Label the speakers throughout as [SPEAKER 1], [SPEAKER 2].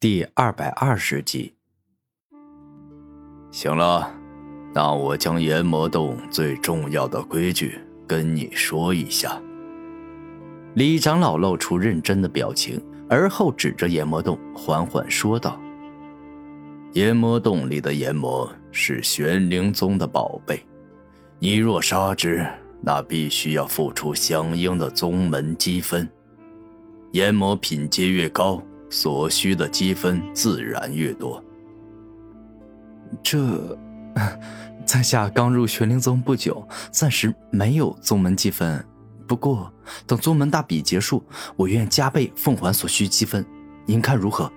[SPEAKER 1] 第二百二十集。
[SPEAKER 2] 行了，那我将炎魔洞最重要的规矩跟你说一下。
[SPEAKER 1] 李长老露出认真的表情，而后指着炎魔洞，缓缓说道：“
[SPEAKER 2] 炎魔洞里的炎魔是玄灵宗的宝贝，你若杀之，那必须要付出相应的宗门积分。炎魔品阶越高。”所需的积分自然越多。
[SPEAKER 1] 这，在下刚入玄灵宗不久，暂时没有宗门积分。不过，等宗门大比结束，我愿加倍奉还所需积分。您看如何？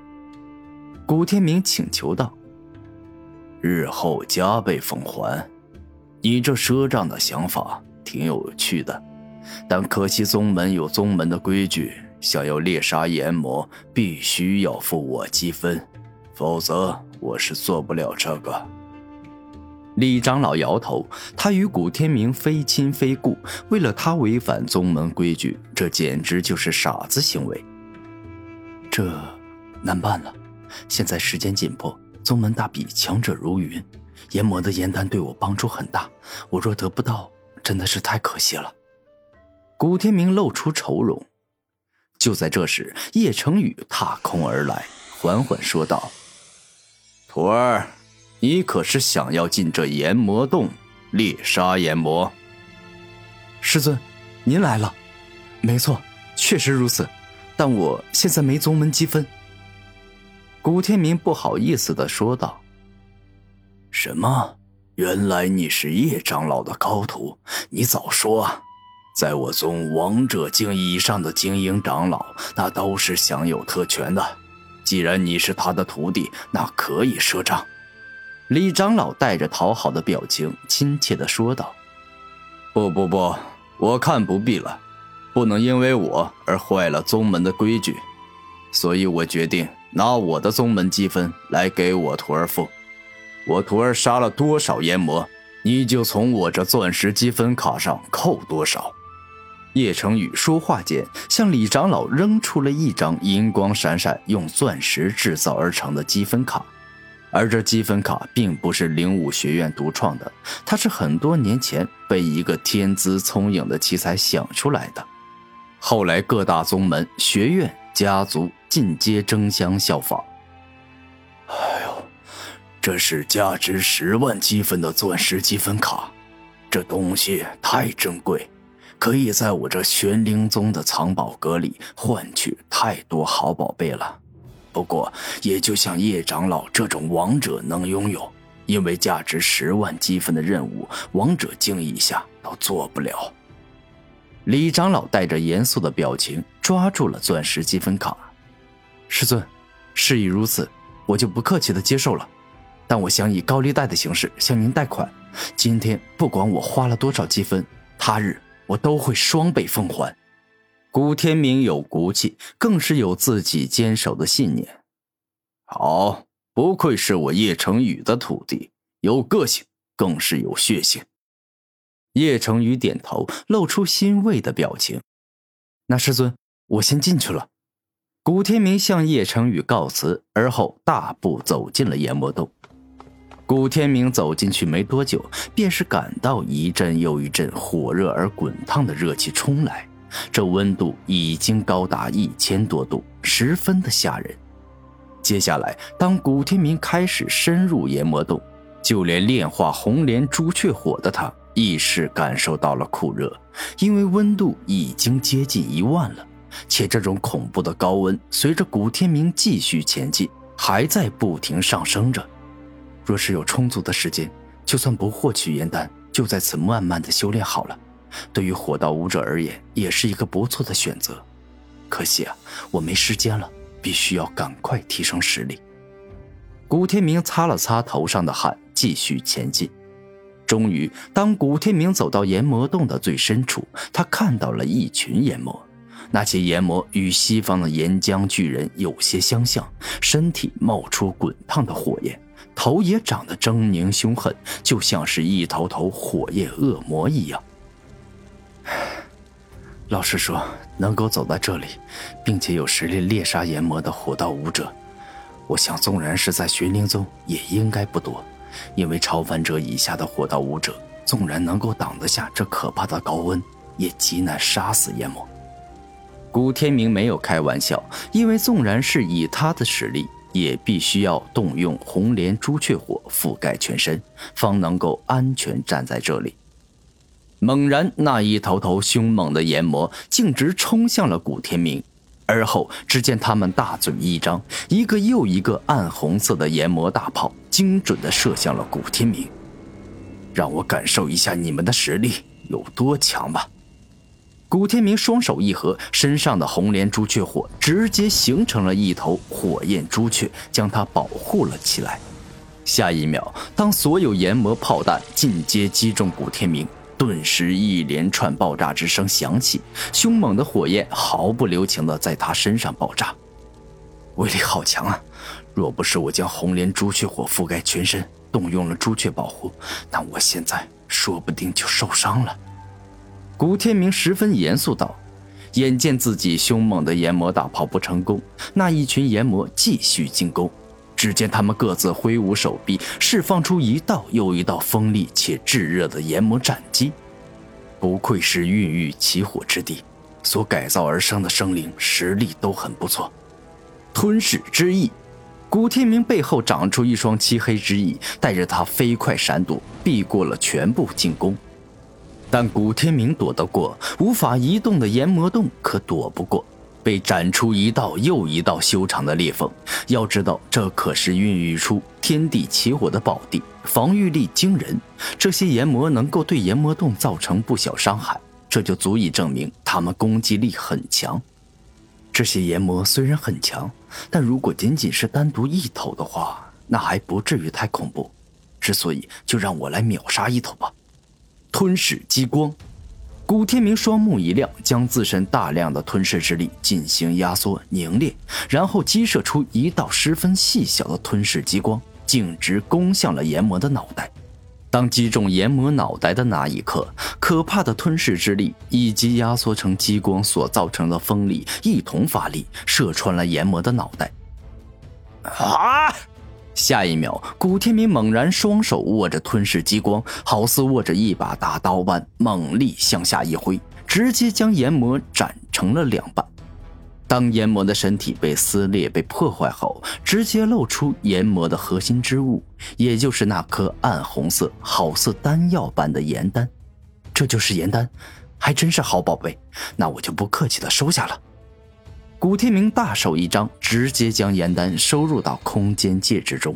[SPEAKER 1] 古天明请求道：“
[SPEAKER 2] 日后加倍奉还，你这赊账的想法挺有趣的，但可惜宗门有宗门的规矩。”想要猎杀炎魔，必须要付我积分，否则我是做不了这个。
[SPEAKER 1] 李长老摇头，他与古天明非亲非故，为了他违反宗门规矩，这简直就是傻子行为。这难办了，现在时间紧迫，宗门大比强者如云，炎魔的炎丹对我帮助很大，我若得不到，真的是太可惜了。古天明露出愁容。就在这时，叶成宇踏空而来，缓缓说道：“
[SPEAKER 2] 徒儿，你可是想要进这炎魔洞猎杀炎魔？”
[SPEAKER 1] 师尊，您来了。没错，确实如此。但我现在没宗门积分。”古天明不好意思的说道。
[SPEAKER 2] “什么？原来你是叶长老的高徒？你早说啊！”在我宗王者境以上的精英长老，那都是享有特权的。既然你是他的徒弟，那可以赊账。
[SPEAKER 1] 李长老带着讨好的表情，亲切的说道：“
[SPEAKER 2] 不不不，我看不必了。不能因为我而坏了宗门的规矩，所以我决定拿我的宗门积分来给我徒儿付。我徒儿杀了多少炎魔，你就从我这钻石积分卡上扣多少。”
[SPEAKER 1] 叶成宇说话间，向李长老扔出了一张银光闪闪、用钻石制造而成的积分卡，而这积分卡并不是灵武学院独创的，它是很多年前被一个天资聪颖的奇才想出来的，后来各大宗门、学院、家族尽皆争相效仿。
[SPEAKER 2] 哎呦，这是价值十万积分的钻石积分卡，这东西太珍贵。可以在我这玄灵宗的藏宝阁里换取太多好宝贝了，不过也就像叶长老这种王者能拥有，因为价值十万积分的任务，王者境以下都做不了。
[SPEAKER 1] 李长老带着严肃的表情抓住了钻石积分卡，师尊，事已如此，我就不客气的接受了，但我想以高利贷的形式向您贷款，今天不管我花了多少积分，他日。我都会双倍奉还。古天明有骨气，更是有自己坚守的信念。
[SPEAKER 2] 好，不愧是我叶成宇的徒弟，有个性，更是有血性。
[SPEAKER 1] 叶成宇点头，露出欣慰的表情。那师尊，我先进去了。古天明向叶成宇告辞，而后大步走进了研磨洞。古天明走进去没多久，便是感到一阵又一阵火热而滚烫的热气冲来，这温度已经高达一千多度，十分的吓人。接下来，当古天明开始深入研磨洞，就连炼化红莲朱雀火的他，亦是感受到了酷热，因为温度已经接近一万了，且这种恐怖的高温随着古天明继续前进，还在不停上升着。若是有充足的时间，就算不获取元丹，就在此慢慢的修炼好了。对于火道武者而言，也是一个不错的选择。可惜啊，我没时间了，必须要赶快提升实力。古天明擦了擦头上的汗，继续前进。终于，当古天明走到炎魔洞的最深处，他看到了一群炎魔。那些炎魔与西方的岩浆巨人有些相像，身体冒出滚烫的火焰。头也长得狰狞凶狠，就像是一头头火焰恶魔一样。老实说，能够走到这里，并且有实力猎杀炎魔的火道武者，
[SPEAKER 2] 我想，纵然是在玄灵宗，也应该不多，因为超凡者以下的火道武者，纵然能够挡得下这可怕的高温，也极难杀死炎魔。
[SPEAKER 1] 古天明没有开玩笑，因为纵然是以他的实力，也必须要动用红莲朱雀火覆盖全身，方能够安全站在这里。猛然，那一头头凶猛的炎魔径直冲向了古天明。而后，只见他们大嘴一张，一个又一个暗红色的炎魔大炮精准地射向了古天明。
[SPEAKER 2] 让我感受一下你们的实力有多强吧！
[SPEAKER 1] 古天明双手一合，身上的红莲朱雀火直接形成了一头火焰朱雀，将他保护了起来。下一秒，当所有炎魔炮弹进阶击中古天明。顿时，一连串爆炸之声响起，凶猛的火焰毫不留情地在他身上爆炸，
[SPEAKER 2] 威力好强啊！若不是我将红莲朱雀火覆盖全身，动用了朱雀保护，那我现在说不定就受伤了。
[SPEAKER 1] 古天明十分严肃道：“眼见自己凶猛的炎魔大炮不成功，那一群炎魔继续进攻。”只见他们各自挥舞手臂，释放出一道又一道锋利且炙热的炎魔斩击。
[SPEAKER 2] 不愧是孕育起火之地，所改造而生的生灵实力都很不错。
[SPEAKER 1] 吞噬之翼，古天明背后长出一双漆黑之翼，带着他飞快闪躲，避过了全部进攻。但古天明躲得过，无法移动的炎魔洞可躲不过。被斩出一道又一道修长的裂缝，要知道这可是孕育出天地起火的宝地，防御力惊人。这些炎魔能够对炎魔洞造成不小伤害，这就足以证明他们攻击力很强。这些炎魔虽然很强，但如果仅仅是单独一头的话，那还不至于太恐怖。之所以，就让我来秒杀一头吧。吞噬激光。古天明双目一亮，将自身大量的吞噬之力进行压缩凝练，然后激射出一道十分细小的吞噬激光，径直攻向了炎魔的脑袋。当击中炎魔脑袋的那一刻，可怕的吞噬之力以及压缩成激光所造成的锋利一同发力，射穿了炎魔的脑袋。啊！下一秒，古天明猛然双手握着吞噬激光，好似握着一把大刀般猛力向下一挥，直接将炎魔斩成了两半。当炎魔的身体被撕裂、被破坏后，直接露出炎魔的核心之物，也就是那颗暗红色、好似丹药般的炎丹。这就是炎丹，还真是好宝贝，那我就不客气的收下了。古天明大手一张，直接将颜丹收入到空间戒指中。